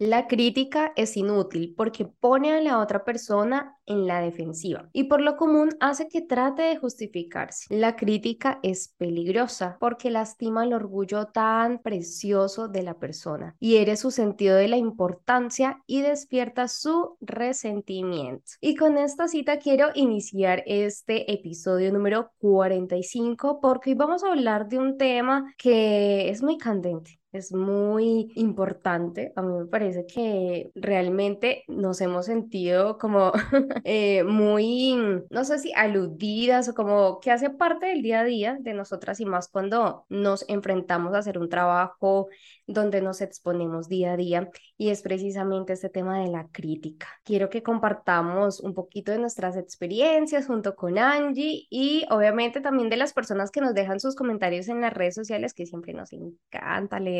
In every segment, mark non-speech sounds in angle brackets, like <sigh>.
La crítica es inútil porque pone a la otra persona en la defensiva y por lo común hace que trate de justificarse. La crítica es peligrosa porque lastima el orgullo tan precioso de la persona, hiere su sentido de la importancia y despierta su resentimiento. Y con esta cita quiero iniciar este episodio número 45 porque hoy vamos a hablar de un tema que es muy candente es muy importante. A mí me parece que realmente nos hemos sentido como <laughs> eh, muy, no sé si aludidas o como que hace parte del día a día de nosotras y más cuando nos enfrentamos a hacer un trabajo donde nos exponemos día a día y es precisamente este tema de la crítica. Quiero que compartamos un poquito de nuestras experiencias junto con Angie y obviamente también de las personas que nos dejan sus comentarios en las redes sociales que siempre nos encanta leer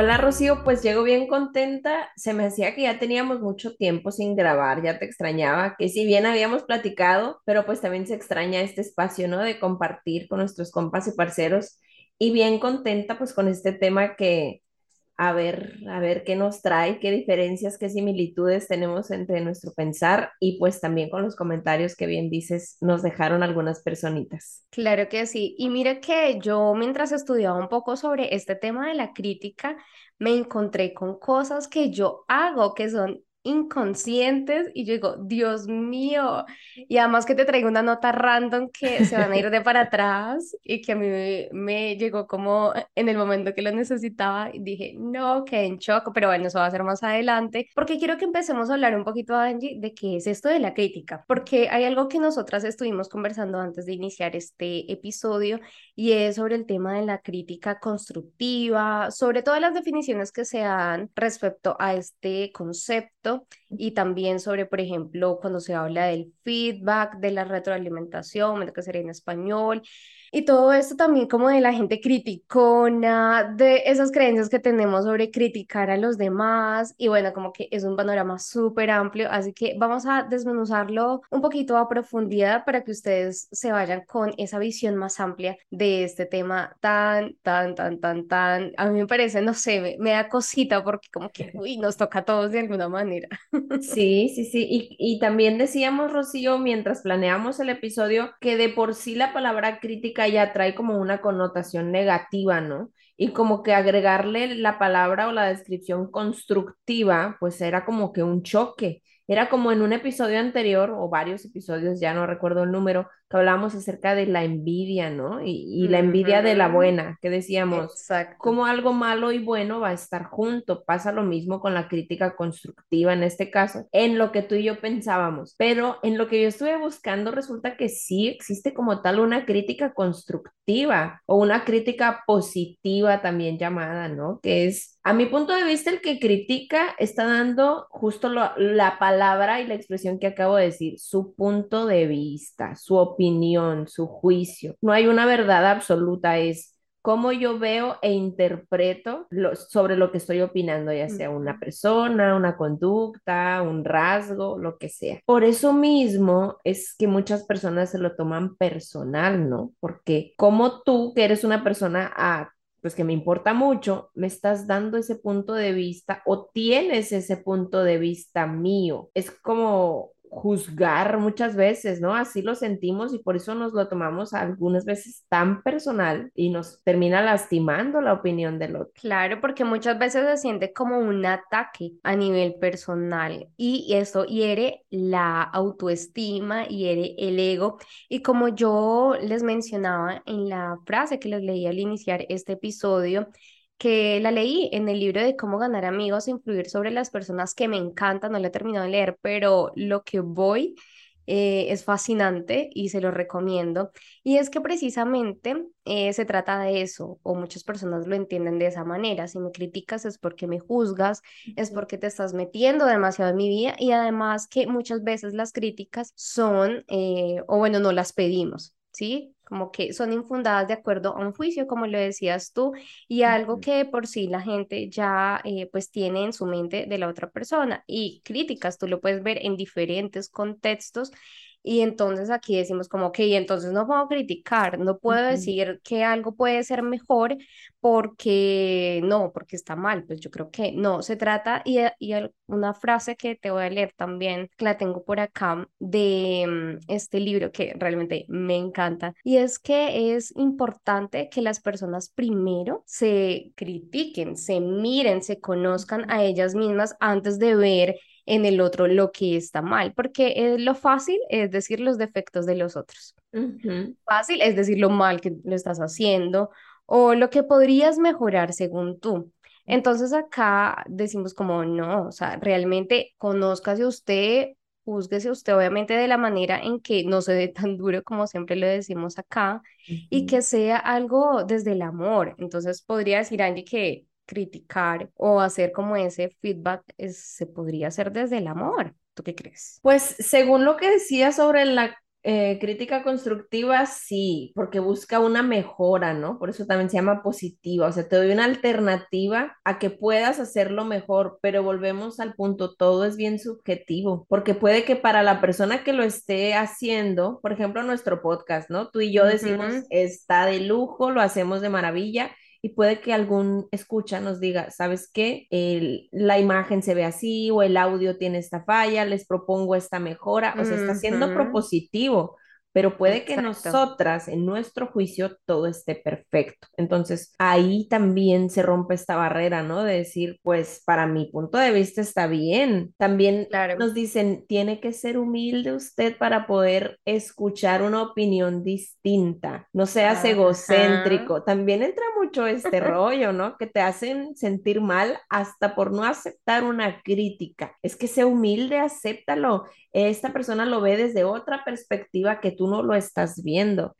Hola Rocío, pues llego bien contenta. Se me hacía que ya teníamos mucho tiempo sin grabar, ya te extrañaba, que si bien habíamos platicado, pero pues también se extraña este espacio, ¿no? De compartir con nuestros compas y parceros. Y bien contenta pues con este tema que a ver, a ver qué nos trae, qué diferencias, qué similitudes tenemos entre nuestro pensar y pues también con los comentarios que bien dices nos dejaron algunas personitas. Claro que sí. Y mira que yo mientras estudiaba un poco sobre este tema de la crítica, me encontré con cosas que yo hago que son inconscientes y yo digo, Dios mío, y además que te traigo una nota random que se van a ir de para atrás y que a mí me, llegó como en el momento que lo necesitaba y dije, no, que en shock, pero bueno, eso va a ser más adelante, porque quiero que empecemos a hablar un poquito, Angie, de qué es esto de la crítica, porque hay algo que nosotras estuvimos conversando antes de iniciar este episodio y es sobre el tema de la crítica constructiva, sobre todas las definiciones que se dan respecto a este concepto Francisco y también sobre, por ejemplo, cuando se habla del feedback, de la retroalimentación, lo que sería en español, y todo esto también como de la gente criticona, de esas creencias que tenemos sobre criticar a los demás. Y bueno, como que es un panorama súper amplio, así que vamos a desmenuzarlo un poquito a profundidad para que ustedes se vayan con esa visión más amplia de este tema tan, tan, tan, tan, tan, a mí me parece, no sé, me, da cosita porque como que, uy, nos toca a todos de alguna manera. <laughs> Sí, sí, sí. Y, y también decíamos, Rocío, mientras planeamos el episodio, que de por sí la palabra crítica ya trae como una connotación negativa, ¿no? Y como que agregarle la palabra o la descripción constructiva, pues era como que un choque. Era como en un episodio anterior, o varios episodios, ya no recuerdo el número, que hablábamos acerca de la envidia, ¿no? Y, la envidia de la buena, que decíamos, como algo malo y bueno va a estar junto. Pasa lo mismo con la crítica constructiva en este caso, en lo que tú y yo pensábamos. Pero en lo que yo estuve buscando, resulta que sí existe como tal una crítica constructiva o una crítica positiva también llamada, ¿no? Que es a mi punto de vista, el que critica está dando justo la palabra y la expresión que acabo de decir, su punto de vista, su opinión, su juicio. No hay una verdad absoluta, es cómo yo veo e interpreto sobre lo que estoy opinando, ya sea una persona, una conducta, un rasgo, lo que sea. Por eso mismo es que muchas personas se lo toman personal, ¿no? Porque como tú, que eres una persona a pues que me importa mucho, me estás dando ese punto de vista o tienes ese punto de vista mío. Es como juzgar muchas veces, ¿no? Así lo sentimos y por eso nos lo tomamos algunas veces tan personal y nos termina lastimando la opinión del otro. Claro, porque muchas veces se siente como un ataque a nivel personal y eso hiere la autoestima, hiere el ego y como yo les mencionaba en la frase que les leí al iniciar este episodio, que la leí en el libro de cómo ganar amigos e influir sobre las personas que me encantan, no la he terminado de leer, pero lo que voy eh, es fascinante y se lo recomiendo. Y es que precisamente eh, se trata de eso, o muchas personas lo entienden de esa manera. Si me criticas es porque me juzgas, es porque te estás metiendo demasiado en mi vida y además que muchas veces las críticas son, eh, o bueno, no las pedimos. ¿sí? Como que son infundadas de acuerdo a un juicio, como lo decías tú, y algo que por sí la gente ya eh, pues tiene en su mente de la otra persona. Y críticas, tú lo puedes ver en diferentes contextos y entonces aquí decimos como, que entonces no puedo criticar, no puedo decir que algo puede ser mejor porque no, porque está mal. Pues yo creo que no, se trata, y, y una frase que te voy a leer también, que la tengo por acá, de mm, este libro que realmente me encanta, y es que es importante que las personas primero se critiquen, se miren, se conozcan a ellas mismas antes de ver en el otro lo que está mal, porque eh, lo fácil es decir los defectos de los otros. Fácil es decir lo mal que lo estás haciendo o lo que podrías mejorar según tú. Entonces acá decimos como no, o sea, realmente conózcase usted, júzguese usted obviamente de la manera en que no se dé tan duro como siempre lo decimos acá y que sea algo desde el amor. Entonces podría decir Angie que criticar o hacer como ese feedback se podría hacer desde el amor. ¿Tú qué crees? Pues según lo que decía sobre la eh, crítica constructiva, sí, porque busca una mejora, ¿no? Por eso también se llama positiva, o sea, te doy una alternativa a que puedas hacerlo mejor, pero volvemos al punto, todo es bien subjetivo, porque puede que para la persona que lo esté haciendo, por ejemplo, nuestro podcast, ¿no? Tú y yo decimos, está de lujo, lo hacemos de maravilla, y puede que algún escucha nos diga, ¿sabes qué? la imagen se ve así o el audio tiene esta falla, les propongo esta mejora, o sea, está siendo propositivo pero puede que nosotras, en nuestro juicio, todo esté perfecto. Entonces, ahí también se rompe esta barrera, ¿no? De decir, pues, para mi punto de vista está bien. También nos dicen, tiene que ser humilde usted para poder escuchar una opinión distinta. No seas egocéntrico. También entra mucho este rollo, ¿no? Que te hacen sentir mal hasta por no aceptar una crítica. Es que sea humilde, acéptalo. Esta persona lo ve desde otra perspectiva que tú no lo estás viendo.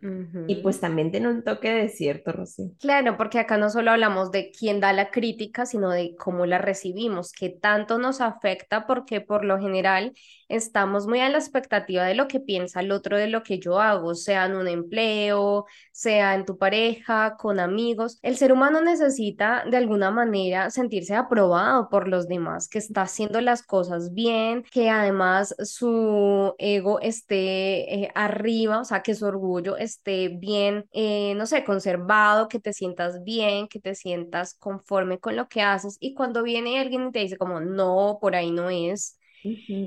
Y pues también tiene un toque de cierto, Rosy. Claro, porque acá no solo hablamos de quién da la crítica, sino de cómo la recibimos, que tanto nos afecta porque por lo general estamos muy a la expectativa de lo que piensa el otro de lo que yo hago, sea en un empleo, sea en tu pareja, con amigos. El ser humano necesita de alguna manera sentirse aprobado por los demás, que está haciendo las cosas bien, que además su ego esté eh, arriba, o sea, que su orgullo esté bien, eh, no sé, conservado, que te sientas bien, que te sientas conforme con lo que haces. Y cuando viene alguien y te dice como, no, por ahí no es,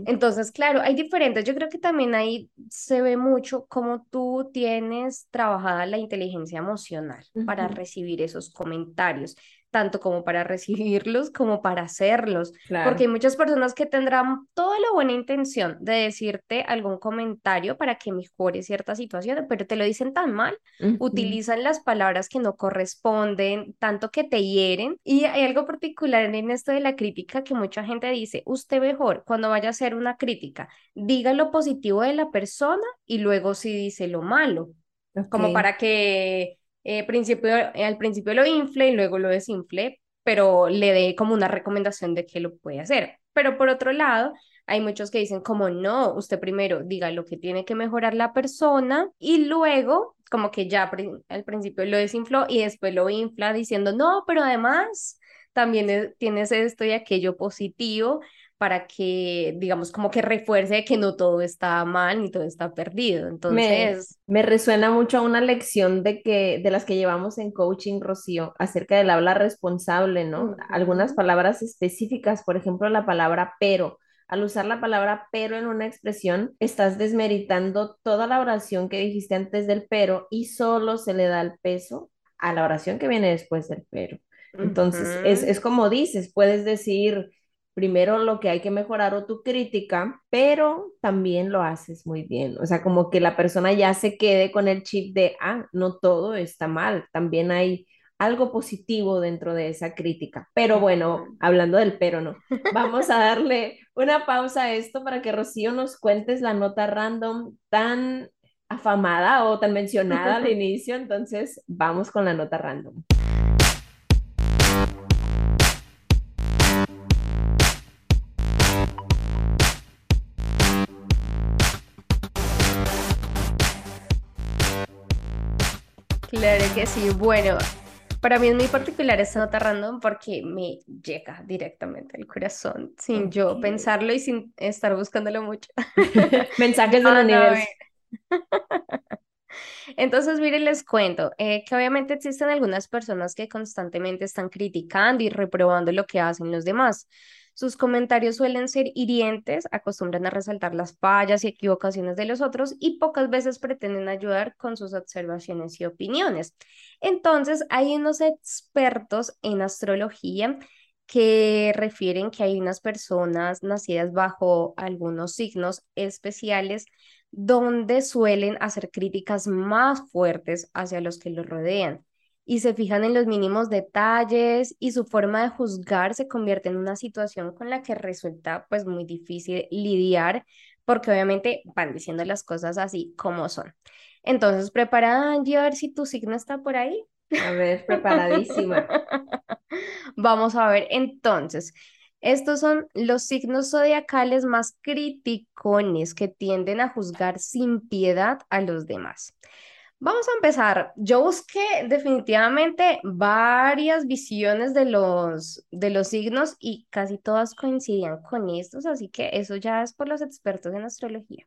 entonces, claro, hay diferentes. Yo creo que también ahí se ve mucho cómo tú tienes trabajada la inteligencia emocional para recibir esos comentarios tanto como para recibirlos como para hacerlos, porque hay muchas personas que tendrán toda la buena intención de decirte algún comentario para que mejore cierta situación, pero te lo dicen tan mal, utilizan las palabras que no corresponden, tanto que te hieren, y hay algo particular en esto de la crítica que mucha gente dice, usted mejor cuando vaya a hacer una crítica, diga lo positivo de la persona y luego sí dice lo malo, como para que eh, principio, eh, al principio lo infle y luego lo desinfle, pero le dé como una recomendación de que lo puede hacer. Pero por otro lado, hay muchos que dicen como no, usted primero diga lo que tiene que mejorar la persona y luego como que ya al principio lo desinfló y después lo infla diciendo no, pero además también tienes esto y aquello positivo para que, digamos, como que refuerce que no todo está mal ni todo está perdido. Entonces... Me, resuena mucho a una lección de, que, de las que llevamos en coaching, Rocío, acerca del habla responsable, ¿no? Algunas palabras específicas, por ejemplo, la palabra pero. Al usar la palabra pero en una expresión, estás desmeritando toda la oración que dijiste antes del pero y solo se le da el peso a la oración que viene después del pero. Entonces, es, es como dices, puedes decir, primero lo que hay que mejorar o tu crítica, pero también lo haces muy bien. O sea, como que la persona ya se quede con el chip de, ah, no todo está mal, también hay algo positivo dentro de esa crítica. Pero bueno, hablando del pero, no. <laughs> Vamos a darle una pausa a esto para que Rocío nos cuentes la nota random tan afamada o tan mencionada al <laughs> inicio. Entonces, vamos con la nota random. Claro que sí. Bueno, para mí es muy particular esta nota random porque me llega directamente al corazón sin yo pensarlo y sin estar buscándolo mucho. <laughs> Mensajes del universo. <laughs> Entonces, miren, les cuento eh, que obviamente existen algunas personas que constantemente están criticando y reprobando lo que hacen los demás. Sus comentarios suelen ser hirientes, acostumbran a resaltar las fallas y equivocaciones de los otros y pocas veces pretenden ayudar con sus observaciones y opiniones. Entonces, hay unos expertos en astrología que refieren que hay unas personas nacidas bajo algunos signos especiales donde suelen hacer críticas más fuertes hacia los que los rodean y se fijan en los mínimos detalles y su forma de juzgar se convierte en una situación con la que resulta pues muy difícil lidiar porque obviamente van diciendo las cosas así como son. Entonces, ¿preparada Angie a ver si tu signo está por ahí? A ver, <laughs> preparadísima. Vamos a ver entonces. Estos son los signos zodiacales más criticones que tienden a juzgar sin piedad a los demás. Vamos a empezar. Yo busqué definitivamente varias visiones de los, de los signos y casi todas coincidían con estos, así que eso ya es por los expertos en astrología.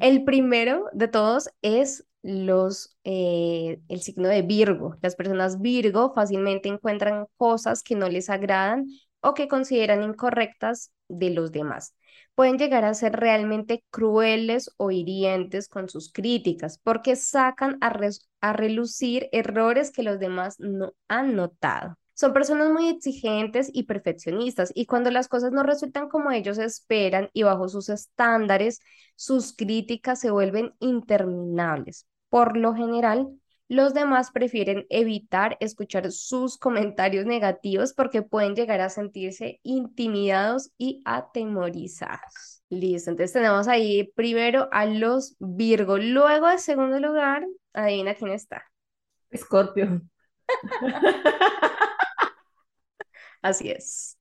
El primero de todos es los, eh, el signo de Virgo. Las personas Virgo fácilmente encuentran cosas que no les agradan o que consideran incorrectas de los demás pueden llegar a ser realmente crueles o hirientes con sus críticas porque sacan a, relucir errores que los demás no han notado. Son personas muy exigentes y perfeccionistas y cuando las cosas no resultan como ellos esperan y bajo sus estándares, sus críticas se vuelven interminables. Por lo general, los demás prefieren evitar escuchar sus comentarios negativos porque pueden llegar a sentirse intimidados y atemorizados. Listo, entonces tenemos ahí primero a los Virgo. Luego, en segundo lugar, adivina quién está. Escorpio. <laughs> Así es.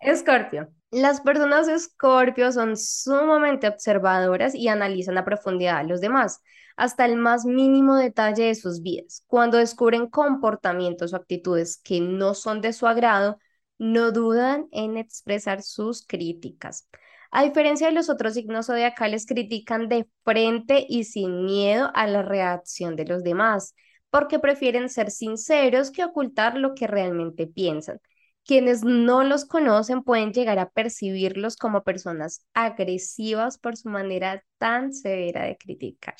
Escorpio. Las personas Escorpio son sumamente observadoras y analizan a profundidad a los demás hasta el más mínimo detalle de sus vidas. Cuando descubren comportamientos o actitudes que no son de su agrado, no dudan en expresar sus críticas. A diferencia de los otros signos zodiacales, critican de frente y sin miedo a la reacción de los demás, porque prefieren ser sinceros que ocultar lo que realmente piensan. Quienes no los conocen pueden llegar a percibirlos como personas agresivas por su manera tan severa de criticar.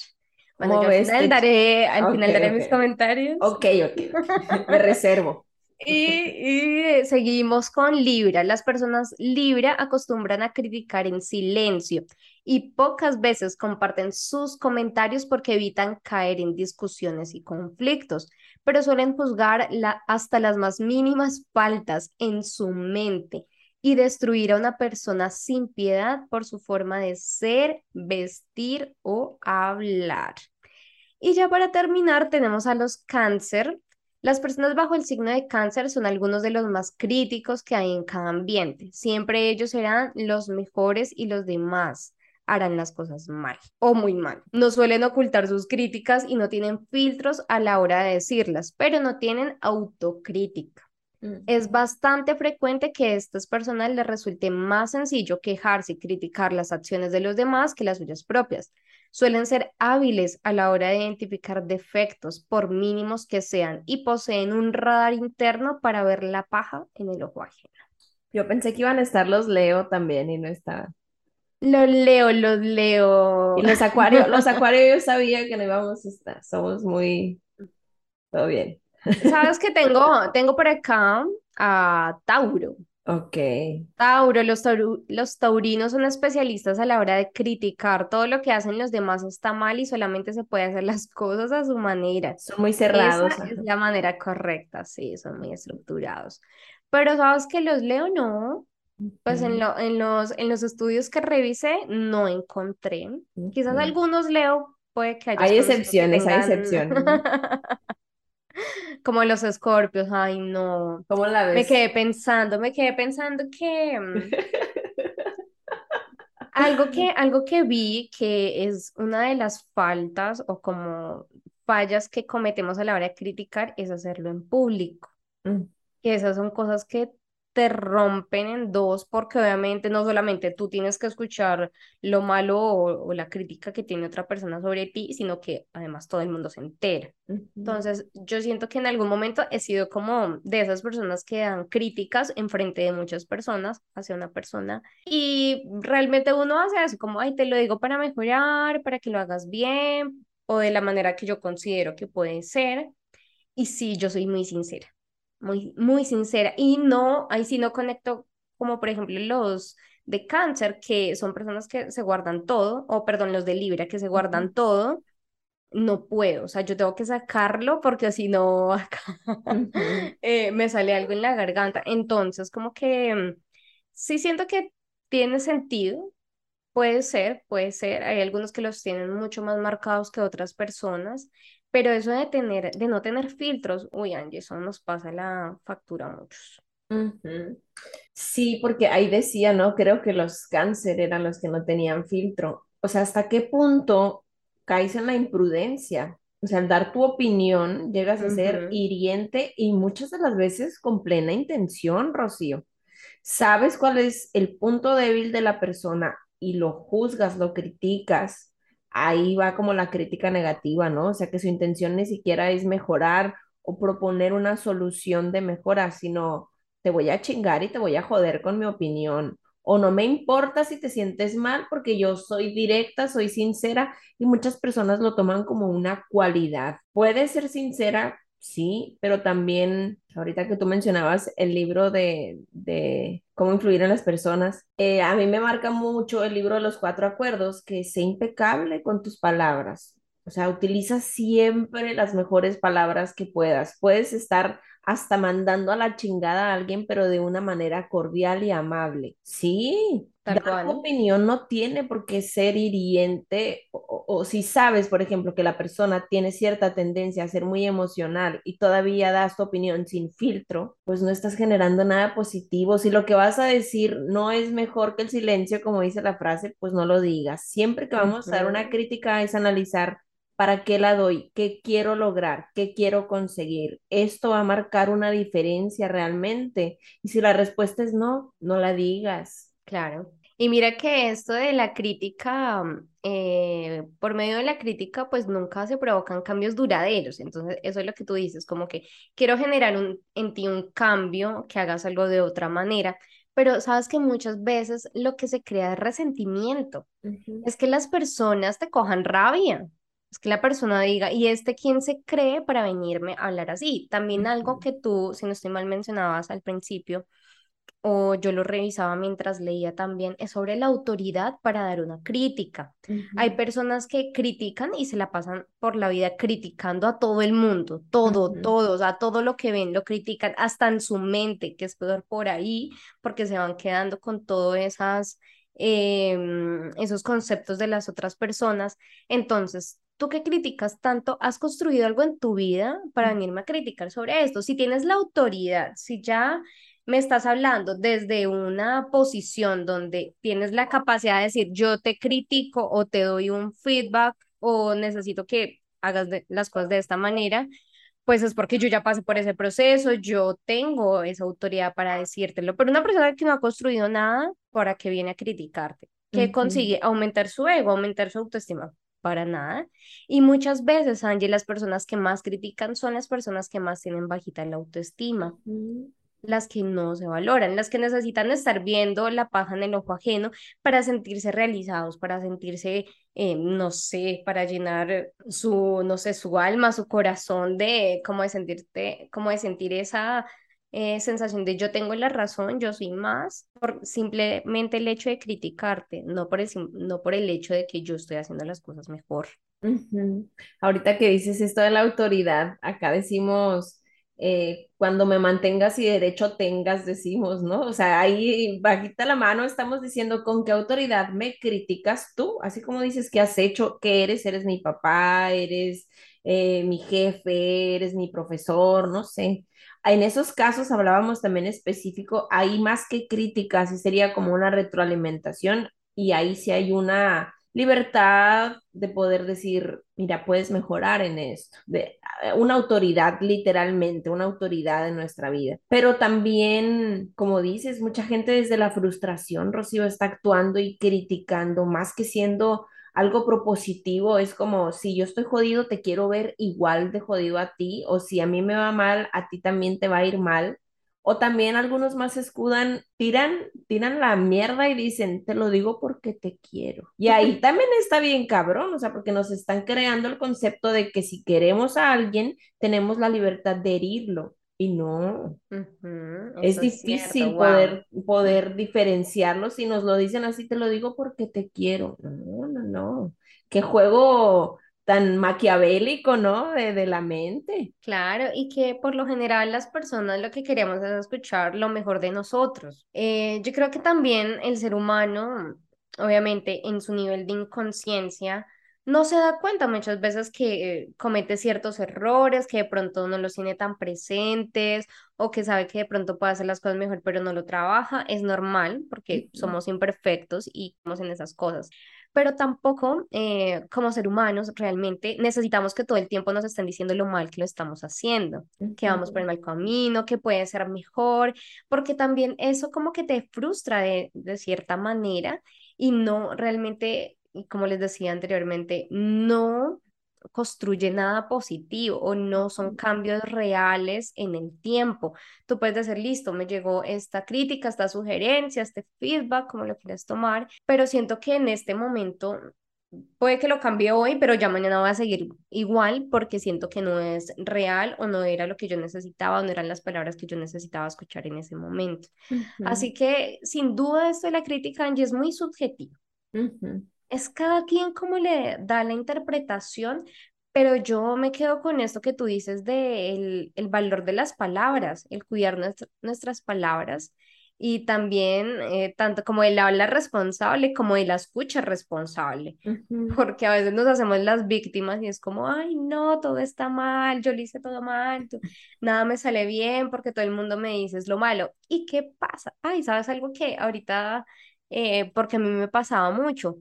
Bueno, yo al final daré, al final daré mis comentarios. Ok, ok. Me reservo. <laughs> Y, seguimos con Libra. Las personas Libra acostumbran a criticar en silencio y pocas veces comparten sus comentarios porque evitan caer en discusiones y conflictos, pero suelen juzgar la, hasta las más mínimas faltas en su mente y destruir a una persona sin piedad por su forma de ser, vestir o hablar. Y ya para terminar tenemos a los cáncer. Las personas bajo el signo de cáncer son algunos de los más críticos que hay en cada ambiente. Siempre ellos serán los mejores y los demás harán las cosas mal o muy mal. No suelen ocultar sus críticas y no tienen filtros a la hora de decirlas, pero no tienen autocrítica. Es bastante frecuente que a estas personas les resulte más sencillo quejarse y criticar las acciones de los demás que las suyas propias. Suelen ser hábiles a la hora de identificar defectos, por mínimos que sean, y poseen un radar interno para ver la paja en el ojo ajeno. Yo pensé que iban a estar los Leo también y no estaban. Los leo, los leo. Y los acuarios, los acuarios yo sabía que no íbamos a estar. Somos muy... Todo bien. Sabes que tengo, tengo por acá a Tauro. Ok. Tauro, los, tauru- los taurinos son especialistas a la hora de criticar todo lo que hacen los demás está mal y solamente se puede hacer las cosas a su manera. Son muy Esa cerrados. es ajá. la manera correcta, sí, son muy estructurados. Pero sabes que los leo, no. Pues en, lo, en, los, en los estudios que revisé no encontré. Quizás algunos leo, puede que Hay que excepciones, hay excepciones. <laughs> <laughs> como los escorpios, ay no. ¿Cómo la Me ves? quedé pensando, me quedé pensando que mm, <laughs> algo que, algo que vi que es una de las faltas o como fallas que cometemos a la hora de criticar es hacerlo en público. Mm, que esas son cosas que te rompen en dos, porque obviamente no solamente tú tienes que escuchar lo malo o, o la crítica que tiene otra persona sobre ti, sino que además todo el mundo se entera. Entonces, yo siento que en algún momento he sido como de esas personas que dan críticas en frente de muchas personas hacia una persona y realmente uno hace eso, como, ay, te lo digo para mejorar, para que lo hagas bien o de la manera que yo considero que puede ser. Y sí, yo soy muy sincera, muy, muy sincera. Y no, ahí sí no conecto, como por ejemplo los de cáncer, que son personas que se guardan todo, o perdón, los de Libra, que se guardan todo. No puedo, o sea, yo tengo que sacarlo porque si no, <laughs> acá ujú. eh, me sale algo en la garganta. Entonces, como que mm, sí siento que tiene sentido, Puede ser, puede ser. Hay algunos que los tienen mucho más marcados que otras personas, pero eso de tener, de no tener filtros, uy, Angie, eso nos pasa la factura a muchos. Sí, porque ahí decía, ¿no? Creo que los cáncer eran los que no tenían filtro. O sea, ¿hasta qué punto caes en la imprudencia? O sea, al dar tu opinión llegas a ser hiriente y muchas de las veces con plena intención, Rocío. Sabes cuál es el punto débil de la persona y lo juzgas, lo criticas. Ahí va como la crítica negativa, ¿no? O sea, que su intención ni siquiera es mejorar o proponer una solución de mejora, sino te voy a chingar y te voy a joder con mi opinión. O no me importa si te sientes mal porque yo soy directa, soy sincera y muchas personas lo toman como una cualidad. Puedes ser sincera, sí, pero también, ahorita que tú mencionabas el libro de, de cómo influir en las personas, eh, a mí me marca mucho el libro de los cuatro acuerdos, que sé impecable con tus palabras. O sea, utiliza siempre las mejores palabras que puedas. Puedes estar hasta mandando a la chingada a alguien, pero de una manera cordial y amable. Sí, tal dar tu cual. opinión no tiene por qué ser hiriente, o, si sabes, por ejemplo, que la persona tiene cierta tendencia a ser muy emocional y todavía das tu opinión sin filtro, pues no estás generando nada positivo. Si lo que vas a decir no es mejor que el silencio, como dice la frase, pues no lo digas. Siempre que vamos a dar una crítica es analizar ¿Para qué la doy? ¿Qué quiero lograr? ¿Qué quiero conseguir? ¿Esto va a marcar una diferencia realmente? Y si la respuesta es no, no la digas. claro. Y mira que esto de la crítica, eh, por medio de la crítica, pues nunca se provocan cambios duraderos. Entonces, eso es lo que tú dices, como que quiero generar un, en ti un cambio, que hagas algo de otra manera, pero sabes que muchas veces lo que se crea es resentimiento. Es que las personas te cojan rabia. Es que la persona diga, ¿y este quién se cree para venirme a hablar así? También algo que tú, si no estoy mal, mencionabas al principio, o yo lo revisaba mientras leía también, es sobre la autoridad para dar una crítica. Hay personas que critican y se la pasan por la vida criticando a todo el mundo, todo, ujú, todos, a todo lo que ven, lo critican hasta en su mente, que es peor por ahí, porque se van quedando con todas esas, em, esos conceptos de las otras personas. Entonces, tú que criticas tanto, ¿has construido algo en tu vida para ujú, venirme a criticar sobre esto? Si tienes la autoridad, si ya me estás hablando desde una posición donde tienes la capacidad de decir, yo te critico o te doy un feedback o necesito que hagas de- las cosas de esta manera, pues es porque yo ya pasé por ese proceso, yo tengo esa autoridad para decírtelo. Pero una persona que no ha construido nada, ¿para qué viene a criticarte? ¿Qué consigue? Aumentar su ego, aumentar su autoestima. Para nada. Y muchas veces, Angie, las personas que más critican son las personas que más tienen bajita la autoestima las que no se valoran, las que necesitan estar viendo la paja en el ojo ajeno para sentirse realizados, para sentirse, eh, no sé, para llenar su, no sé, su alma, su corazón de, como de sentirte, como de sentir esa eh, sensación de yo tengo la razón, yo soy más, por simplemente el hecho de criticarte, no por el, no por el hecho de que yo estoy haciendo las cosas mejor. Ahorita que dices esto de la autoridad, acá decimos eh, cuando me mantengas y derecho tengas, decimos, ¿no? O sea, ahí bajita la mano estamos diciendo con qué autoridad me criticas tú, así como dices que has hecho, que eres, eres mi papá, eres eh, mi jefe, eres mi profesor, no sé. En esos casos hablábamos también específico, ahí más que críticas, y sería como una retroalimentación y ahí sí hay una libertad de poder decir, mira, puedes mejorar en esto, de, eh, una autoridad literalmente, una autoridad en nuestra vida. Pero también, como dices, mucha gente desde la frustración, Rocío, está actuando y criticando, más que siendo algo propositivo, es como, si yo estoy jodido, te quiero ver igual de jodido a ti, o si a mí me va mal, a ti también te va a ir mal. O también algunos más escudan, tiran, tiran la mierda y dicen, te lo digo porque te quiero. Y ahí <laughs> también está bien cabrón, o sea, porque nos están creando el concepto de que si queremos a alguien, tenemos la libertad de herirlo. Y no, es difícil poder, poder diferenciarlo si nos lo dicen así, te lo digo porque te quiero. No, no, no. Qué juego tan maquiavélico, ¿no? De, de, la mente. Claro, y que por lo general las personas lo que queremos es escuchar lo mejor de nosotros. Eh, yo creo que también el ser humano, obviamente, en su nivel de inconsciencia, no se da cuenta muchas veces que eh, comete ciertos errores, que de pronto no los tiene tan presentes o que sabe que de pronto puede hacer las cosas mejor, pero no lo trabaja. Es normal porque somos imperfectos y estamos en esas cosas pero tampoco eh, como ser humanos realmente necesitamos que todo el tiempo nos estén diciendo lo mal que lo estamos haciendo, que vamos por el mal camino, que puede ser mejor, porque también eso como que te frustra de, de cierta manera y no realmente, como les decía anteriormente, no construye nada positivo o no son cambios reales en el tiempo. Tú puedes decir, listo, me llegó esta crítica, esta sugerencia, este feedback, como lo quieras tomar, pero siento que en este momento puede que lo cambie hoy, pero ya mañana va a seguir igual porque siento que no es real o no era lo que yo necesitaba o no eran las palabras que yo necesitaba escuchar en ese momento. Así que sin duda esto de la crítica, Angie, es muy subjetivo es cada quien como le da la interpretación, pero yo me quedo con esto que tú dices de el, valor de las palabras, el cuidar nuestras palabras y también eh, tanto como el habla responsable como el escucha responsable, porque a veces nos hacemos las víctimas y es como, ay, no, todo está mal, yo lo hice todo mal, nada me sale bien porque todo el mundo me dice es lo malo. ¿Y qué pasa? Ay, ¿sabes algo que ahorita, eh, porque a mí me pasaba mucho?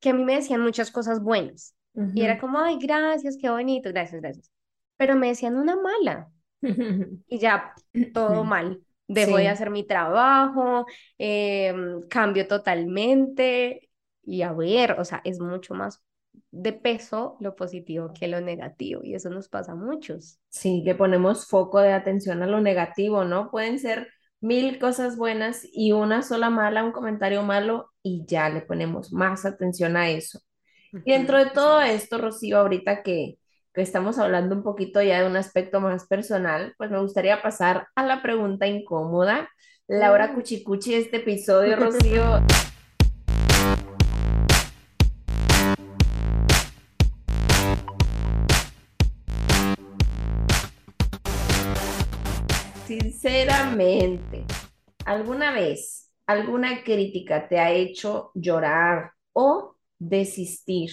Que a mí me decían muchas cosas buenas. Y era como, ay, gracias, qué bonito, gracias, gracias. Pero me decían una mala. <laughs> y ya, todo mal. Dejo de hacer mi trabajo, em, cambio totalmente. Y a ver, o sea, es mucho más de peso lo positivo que lo negativo. Y eso nos pasa a muchos. Sí, que ponemos foco de atención a lo negativo, ¿no? Pueden ser mil cosas buenas y una sola mala, un comentario malo y ya le ponemos más atención a eso. Y dentro de todo esto, Rocío, ahorita que, que estamos hablando un poquito ya de un aspecto más personal, pues me gustaría pasar a la pregunta incómoda. Laura mm. Cuchicuchi, este episodio, Rocío. <laughs> Sinceramente, ¿alguna vez alguna crítica te ha hecho llorar o desistir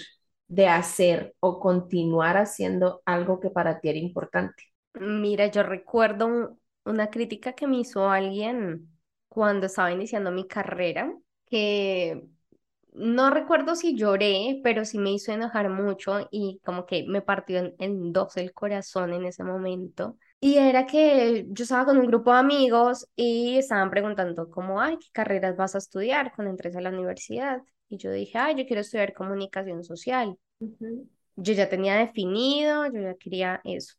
de hacer o continuar haciendo algo que para ti era importante? Mira, yo recuerdo una crítica que me hizo alguien cuando estaba iniciando mi carrera, que no recuerdo si lloré, pero sí me hizo enojar mucho y como que me partió en, en dos el corazón en ese momento. Y era que yo estaba con un grupo de amigos y estaban preguntando como, ay, ¿qué carreras vas a estudiar cuando entres a la universidad? Y yo dije, ay, yo quiero estudiar comunicación social. Yo ya tenía definido, yo ya quería eso.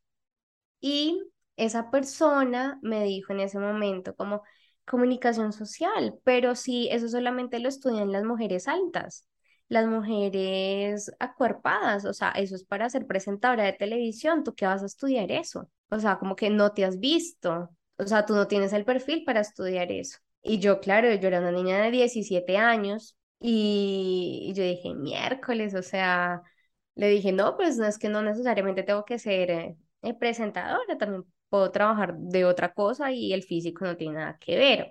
Y esa persona me dijo en ese momento como comunicación social, pero si eso solamente lo estudian las mujeres altas las mujeres acuerpadas, o sea, eso es para ser presentadora de televisión, ¿tú qué vas a estudiar eso? O sea, como que no te has visto, o sea, tú no tienes el perfil para estudiar eso. Y yo, claro, yo era una niña de 17 años y, yo dije, miércoles, o sea, le dije, no, pues no es que no necesariamente tengo que ser eh, presentadora, también puedo trabajar de otra cosa y el físico no tiene nada que ver.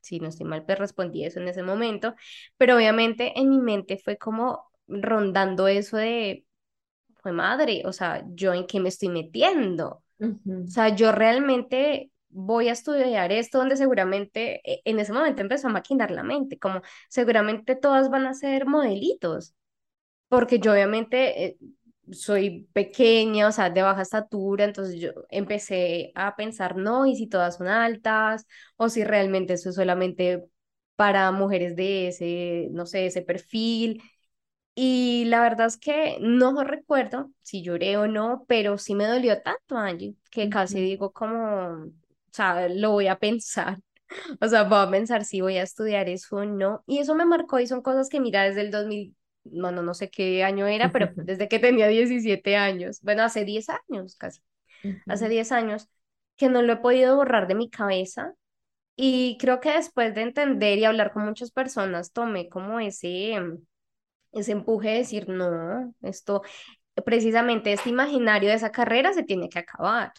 Si no estoy mal, pues respondí eso en ese momento, pero obviamente en mi mente fue como rondando eso de, fue madre, o sea, ¿yo en qué me estoy metiendo? O sea, yo realmente voy a estudiar esto donde seguramente e, en ese momento empezó a maquinar la mente, como seguramente todas van a ser modelitos, porque yo obviamente eh, soy pequeña, o sea, de baja estatura, entonces yo empecé a pensar, no, y si todas son altas, o si realmente eso es solamente para mujeres de ese, no sé, ese perfil. Y la verdad es que no recuerdo si lloré o no, pero sí me dolió tanto, Angie, que casi digo como, o sea, lo voy a pensar. <laughs> O sea, voy a pensar si voy a estudiar eso o no. Y eso me marcó y son cosas que mira desde el 2000, bueno, no sé qué año era, pero <laughs> desde que tenía 17 años, bueno, hace 10 años casi, hace 10 años, que no lo he podido borrar de mi cabeza. Y creo que después de entender y hablar con muchas personas, tomé como ese, ese empuje de decir, no, esto, precisamente este imaginario de esa carrera se tiene que acabar,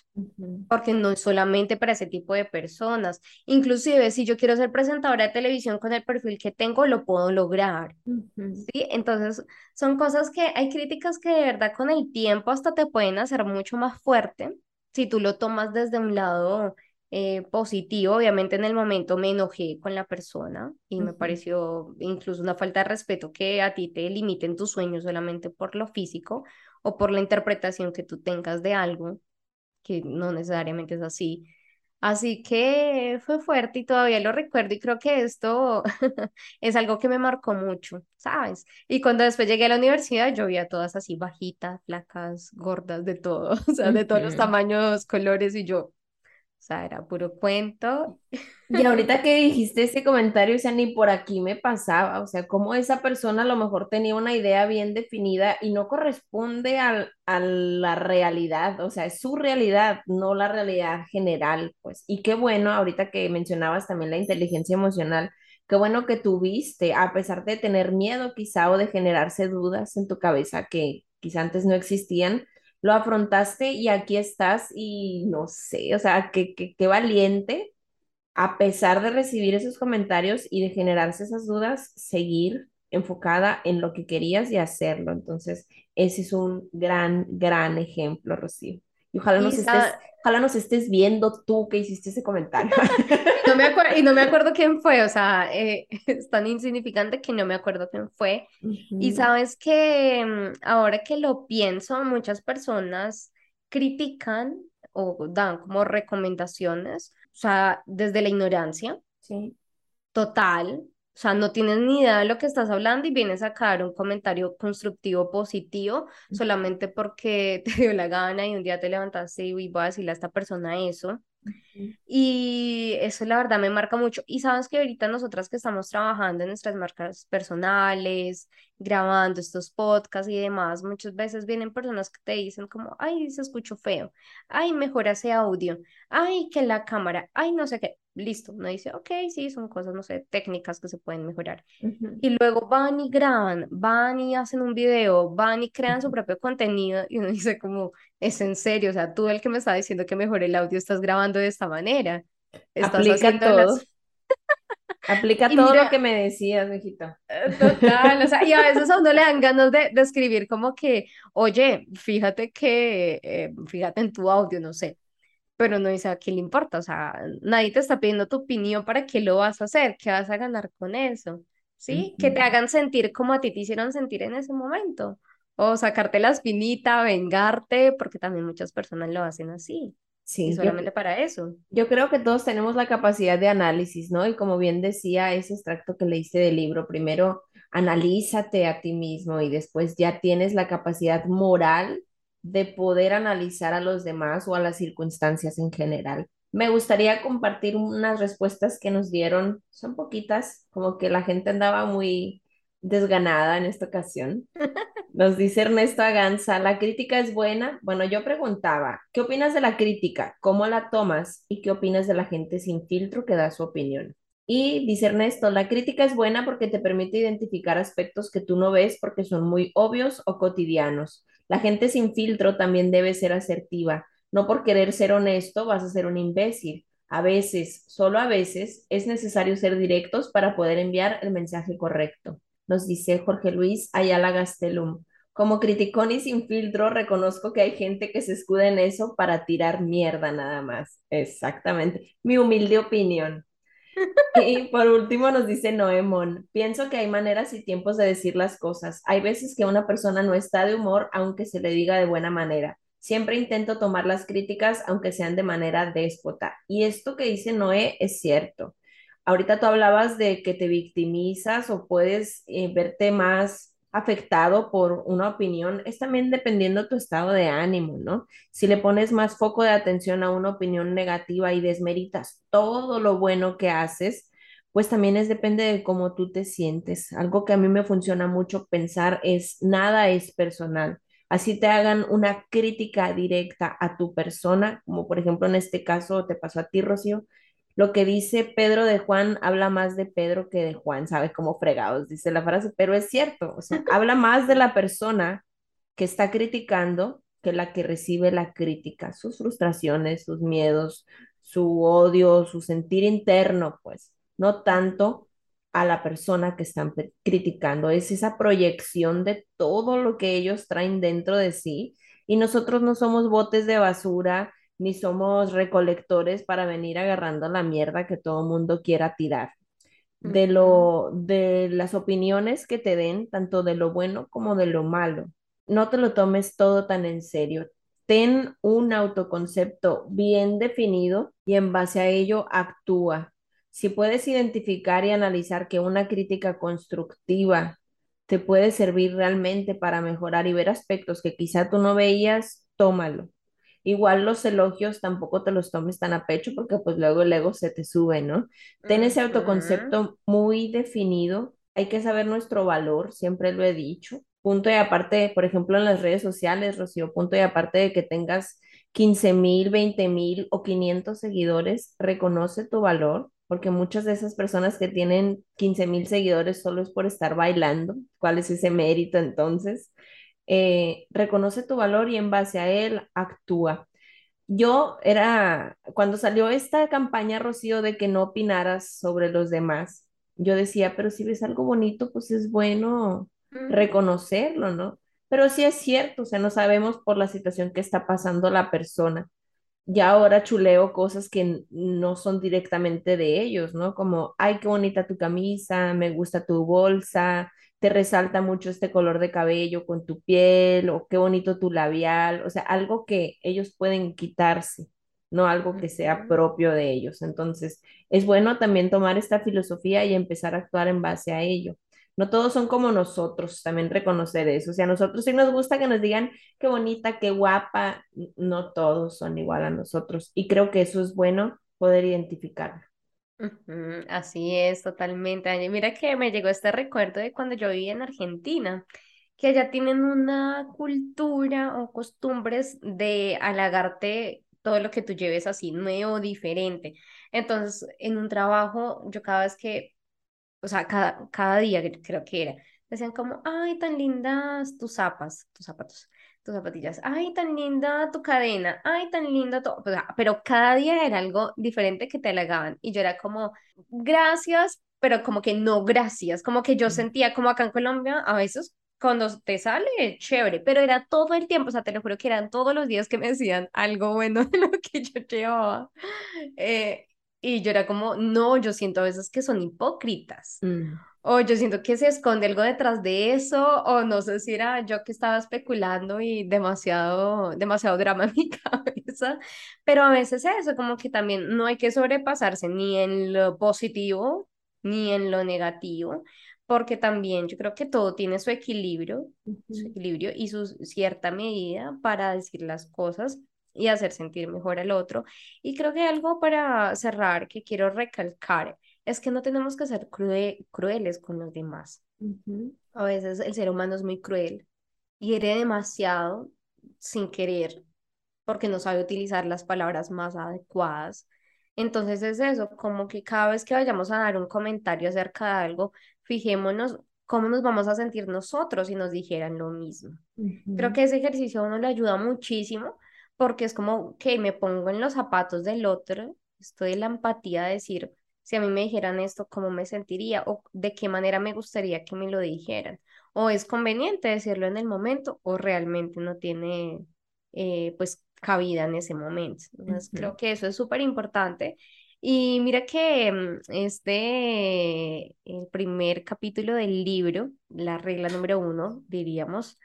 porque no es solamente para ese tipo de personas. Inclusive si yo quiero ser presentadora de televisión con el perfil que tengo, lo puedo lograr. ¿sí? Entonces, son cosas que hay críticas que de verdad con el tiempo hasta te pueden hacer mucho más fuerte si tú lo tomas desde un lado eh, positivo. Obviamente en el momento me enojé con la persona y me pareció incluso una falta de respeto que a ti te limiten tus sueños solamente por lo físico o por la interpretación que tú tengas de algo, que no necesariamente es así. Así que fue fuerte y todavía lo recuerdo y creo que esto <laughs> es algo que me marcó mucho, ¿sabes? Y cuando después llegué a la universidad yo vi a todas así bajitas, flacas, gordas, de todo, <laughs> o sea, de todos los tamaños, colores y yo, o sea, era puro cuento. Y ahorita que dijiste ese comentario, o sea, ni por aquí me pasaba, o sea, como esa persona a lo mejor tenía una idea bien definida y no corresponde a la realidad, o sea, es su realidad, no la realidad general, pues. Y qué bueno, ahorita que mencionabas también la inteligencia emocional, qué bueno que tuviste, a pesar de tener miedo quizá o de generarse dudas en tu cabeza que quizá antes no existían, lo afrontaste y aquí estás y no sé, o sea, qué, qué, valiente, a pesar de recibir esos comentarios y de generarse esas dudas, seguir enfocada en lo que querías y hacerlo. Entonces, ese es un gran, gran ejemplo, Rocío. Y ojalá nos, estés, ojalá nos estés viendo tú que hiciste ese comentario. <laughs> no me y no me <laughs> acuerdo quién fue, o sea, eh, <laughs> es tan insignificante que no me acuerdo quién fue. Y sabes que mm, ahora que lo pienso, muchas personas critican o dan como recomendaciones, o sea, desde la ignorancia. Sí. Total, o sea, no tienes ni idea de lo que estás hablando y vienes a sacar un comentario constructivo, positivo, solamente porque <laughs> te dio la gana y un día te levantaste y voy a decirle a esta persona eso. Y eso la verdad me marca mucho. Y sabes que ahorita nosotras que estamos trabajando en nuestras marcas personales, grabando estos podcasts y demás, muchas veces vienen personas que te dicen como, ay, se escuchó feo, ay, mejora ese audio, ay, que la cámara, ay, no sé qué listo, uno dice, ok, sí, son cosas, no sé, técnicas que se pueden mejorar. Y luego van y graban, van y hacen un video, van y crean su propio contenido y uno <laughs> dice como, es en serio, o sea, tú el que me está diciendo que mejore el audio estás grabando de esta manera. Estás Aplica todo. <laughs> Aplica todo lo que me decías, hijita. Eh, total, o sea, y a veces a uno le dan ganas de, de escribir como que, oye, fíjate que, eh, fíjate en tu audio, no sé, pero no dice a qué le importa, o sea, nadie te está pidiendo tu opinión para qué lo vas a hacer, qué vas a ganar con eso, ¿sí? Que te hagan sentir como a ti te hicieron sentir en ese momento, o sacarte la espinita, vengarte, porque también muchas personas lo hacen así. Sí, solamente para eso. Yo creo que todos tenemos la capacidad de análisis, ¿no? Y como bien decía ese extracto que leíste del libro, primero analízate a ti mismo y después ya tienes la capacidad moral de poder analizar a los demás o a las circunstancias en general. Me gustaría compartir unas respuestas que nos dieron, son poquitas, como que la gente andaba muy desganada en esta ocasión. <laughs> Nos dice Ernesto Aganza, ¿la crítica es buena? Bueno, yo preguntaba, ¿qué opinas de la crítica? ¿Cómo la tomas? ¿Y qué opinas de la gente sin filtro que da su opinión? Y dice Ernesto, la crítica es buena porque te permite identificar aspectos que tú no ves porque son muy obvios o cotidianos. La gente sin filtro también debe ser asertiva. No por querer ser honesto vas a ser un imbécil. A veces, solo a veces, es necesario ser directos para poder enviar el mensaje correcto. Nos dice Jorge Luis Ayala Gastelum. Como criticón y sin filtro, reconozco que hay gente que se escuda en eso para tirar mierda nada más. Exactamente. Mi humilde opinión. Y por último nos dice Noemón, pienso que hay maneras y tiempos de decir las cosas. Hay veces que una persona no está de humor aunque se le diga de buena manera. Siempre intento tomar las críticas aunque sean de manera déspota. Y esto que dice Noé es cierto. Ahorita tú hablabas de que te victimizas o puedes eh, verte más afectado por una opinión, es también dependiendo tu estado de ánimo, ¿no? Si le pones más foco de atención a una opinión negativa y desmeritas todo lo bueno que haces, pues también es depende de cómo tú te sientes. Algo que a mí me funciona mucho pensar es nada es personal. Así te hagan una crítica directa a tu persona, como por ejemplo en este caso te pasó a ti, Rocío, lo que dice Pedro de Juan habla más de Pedro que de Juan, ¿sabes? cómo fregados, dice la frase, pero es cierto, o sea, <laughs> habla más de la persona que está criticando que la que recibe la crítica, sus frustraciones, sus miedos, su odio, su sentir interno, pues, no tanto a la persona que están criticando, es esa proyección de todo lo que ellos traen dentro de sí y nosotros no somos botes de basura ni somos recolectores para venir agarrando la mierda que todo mundo quiera tirar. De lo, de las opiniones que te den, tanto de lo bueno como de lo malo. No te lo tomes todo tan en serio. Ten un autoconcepto bien definido y en base a ello actúa. Si puedes identificar y analizar que una crítica constructiva te puede servir realmente para mejorar y ver aspectos que quizá tú no veías, tómalo. Igual los elogios tampoco te los tomes tan a pecho porque pues luego el ego se te sube, ¿no? Ten ese autoconcepto muy definido. Hay que saber nuestro valor, siempre lo he dicho. Punto y aparte, por ejemplo, en las redes sociales, Rocío, punto y aparte de que tengas 15 mil, 20 mil o 500 seguidores, reconoce tu valor, porque muchas de esas personas que tienen 15 mil seguidores solo es por estar bailando. ¿Cuál es ese mérito entonces? Eh, reconoce tu valor y en base a él actúa. Yo era, cuando salió esta campaña, Rocío, de que no opinaras sobre los demás, yo decía, pero si ves algo bonito, pues es bueno reconocerlo, ¿no? Pero sí es cierto, o sea, no sabemos por la situación que está pasando la persona. Ya ahora chuleo cosas que no son directamente de ellos, ¿no? Como, ay, qué bonita tu camisa, me gusta tu bolsa, te resalta mucho este color de cabello con tu piel o qué bonito tu labial, o sea, algo que ellos pueden quitarse, no algo que sea propio de ellos. Entonces, es bueno también tomar esta filosofía y empezar a actuar en base a ello. No todos son como nosotros, también reconocer eso. O sea, a nosotros sí nos gusta que nos digan qué bonita, qué guapa, no todos son igual a nosotros. Y creo que eso es bueno poder identificarlo. Así es, totalmente. Mira que me llegó este recuerdo de cuando yo vivía en Argentina, que allá tienen una cultura o costumbres de halagarte todo lo que tú lleves así nuevo, diferente. Entonces, en un trabajo, yo cada vez que, o sea, cada, cada día creo que era, decían como, ay, tan lindas tus zapas, tus zapatos tus zapatillas, ay, tan linda tu cadena, ay, tan linda todo, pero cada día era algo diferente que te halagaban. Y yo era como, gracias, pero como que no gracias, como que yo sentía como acá en Colombia a veces cuando te sale, chévere, pero era todo el tiempo, o sea, te lo juro que eran todos los días que me decían algo bueno <laughs> de lo que yo llevaba. Eh, y yo era como, no, yo siento a veces que son hipócritas. Mm o yo siento que se esconde algo detrás de eso, o no sé si era yo que estaba especulando y demasiado, demasiado drama en mi <laughs> cabeza, pero a veces eso, como que también no hay que sobrepasarse ni en lo positivo ni en lo negativo, porque también yo creo que todo tiene su equilibrio, su equilibrio y su cierta medida para decir las cosas y hacer sentir mejor al otro. Y creo que algo para cerrar que quiero recalcar es que no tenemos que ser crueles con los demás. A veces el ser humano es muy cruel hiere demasiado sin querer, porque no sabe utilizar las palabras más adecuadas. Entonces es eso, como que cada vez que vayamos a dar un comentario acerca de algo, fijémonos cómo nos vamos a sentir nosotros si nos dijeran lo mismo. Creo que ese ejercicio a uno le ayuda muchísimo porque es como que me pongo en los zapatos del otro, estoy en la empatía de decir, si a mí me dijeran esto, ¿cómo me sentiría? O de qué manera me gustaría que me lo dijeran. O es conveniente decirlo en el momento o realmente no tiene eh, pues cabida en ese momento. Entonces creo que eso es súper importante. Y mira que mm, este, el primer capítulo del libro, la regla número uno, diríamos,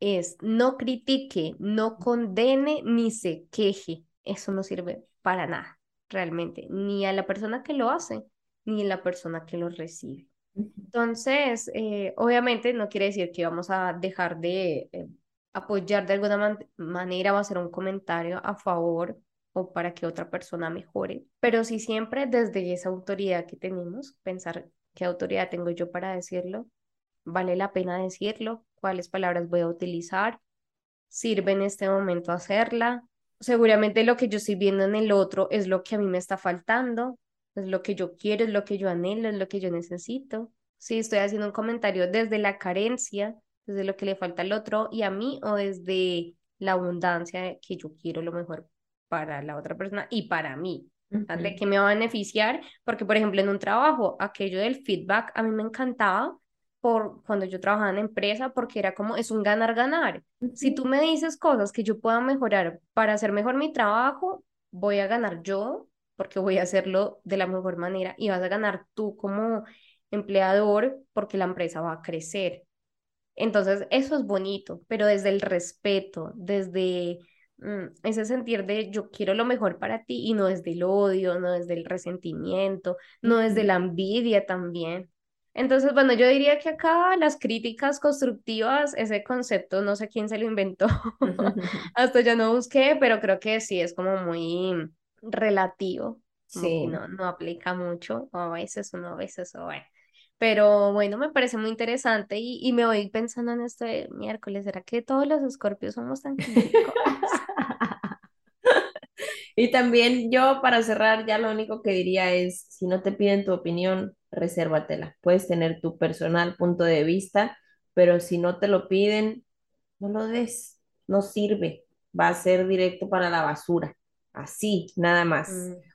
es no critique, no condene ni se queje. Eso no sirve para nada, realmente, ni a la persona que lo hace, ni a la persona que lo recibe. Entonces, eh, obviamente no quiere decir que vamos a dejar de eh, apoyar de alguna manera o hacer un comentario a favor o para que otra persona mejore, pero sí siempre desde esa autoridad que tenemos, pensar qué autoridad tengo yo para decirlo, vale la pena decirlo, cuáles palabras voy a utilizar, sirve en este momento hacerla. Seguramente lo que yo estoy viendo en el otro es lo que a mí me está faltando, es lo que yo quiero, es lo que yo anhelo, es lo que yo necesito. Si estoy haciendo un comentario desde la carencia, desde lo que le falta al otro y a mí, o desde la abundancia que yo quiero lo mejor para la otra persona y para mí. ¿De qué me va a beneficiar? Porque, por ejemplo, en un trabajo, aquello del feedback a mí me encantaba por cuando yo trabajaba en empresa, porque era como, es un ganar-ganar. Si tú me dices cosas que yo pueda mejorar para hacer mejor mi trabajo, voy a ganar yo, porque voy a hacerlo de la mejor manera, y vas a ganar tú como empleador, porque la empresa va a crecer. Entonces, eso es bonito, pero desde el respeto, desde mm, ese sentir de yo quiero lo mejor para ti y no desde el odio, no desde el resentimiento, no desde la envidia también. Entonces, bueno, yo diría que acá las críticas constructivas, ese concepto, no sé quién se lo inventó, <laughs> <laughs> hasta ya no busqué, pero creo que sí es como muy relativo, sí. no, no aplica mucho, o a veces uno, a veces, o bueno. Pero bueno, me parece muy interesante y, y me voy pensando en este miércoles, ¿será que todos los escorpios somos tan críticos? <laughs> y también yo para cerrar ya lo único que diría es, si no te piden tu opinión, resérvatela. Puedes tener tu personal punto de vista, pero si no te lo piden, no lo des, no sirve, va a ser directo para la basura. Así, nada más.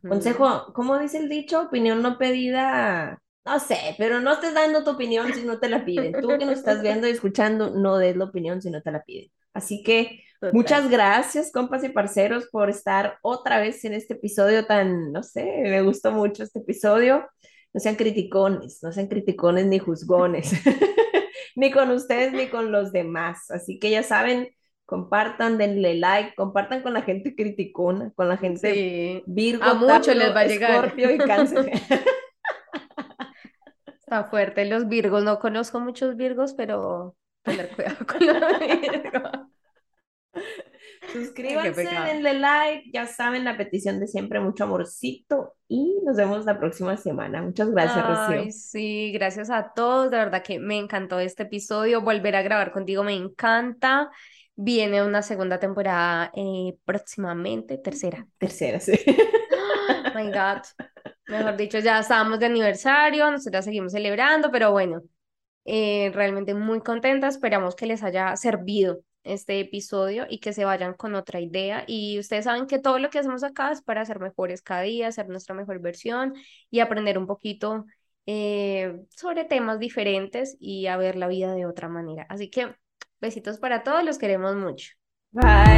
Consejo, ¿cómo dice el dicho? Opinión no pedida. No sé, pero no estés dando tu opinión si no te la piden. Tú que nos estás viendo y escuchando, no des la opinión si no te la piden. Así que muchas gracias, compas y parceros, por estar otra vez en este episodio tan, no sé, me gustó mucho este episodio no sean criticones, no sean criticones ni juzgones, <laughs> ni con ustedes ni con los demás. Así que ya saben, compartan, denle like, compartan con la gente criticona, con la gente Virgo, a mucho les va a llegar. Scorpio y Cáncer. <laughs> <laughs> Está fuerte los Virgos, no conozco muchos Virgos, pero tener cuidado con los Virgos. Suscríbanse, denle like, ya saben la petición de siempre, mucho amorcito y nos vemos la próxima semana. Muchas gracias, Ay, Sí, gracias a todos, de verdad que me encantó este episodio, volver a grabar contigo me encanta. Viene una segunda temporada eh, próximamente, tercera. Tercera, sí. Oh <gasps> my God. Mejor dicho, ya estamos de aniversario, nosotros seguimos celebrando, pero bueno, eh, realmente muy contenta. Esperamos que les haya servido este episodio y que se vayan con otra idea. Y ustedes saben que todo lo que hacemos acá es para ser mejores cada día, ser nuestra mejor versión y aprender un poquito eh, sobre temas diferentes y a ver la vida de otra manera. Así que besitos para todos, los queremos mucho. Bye.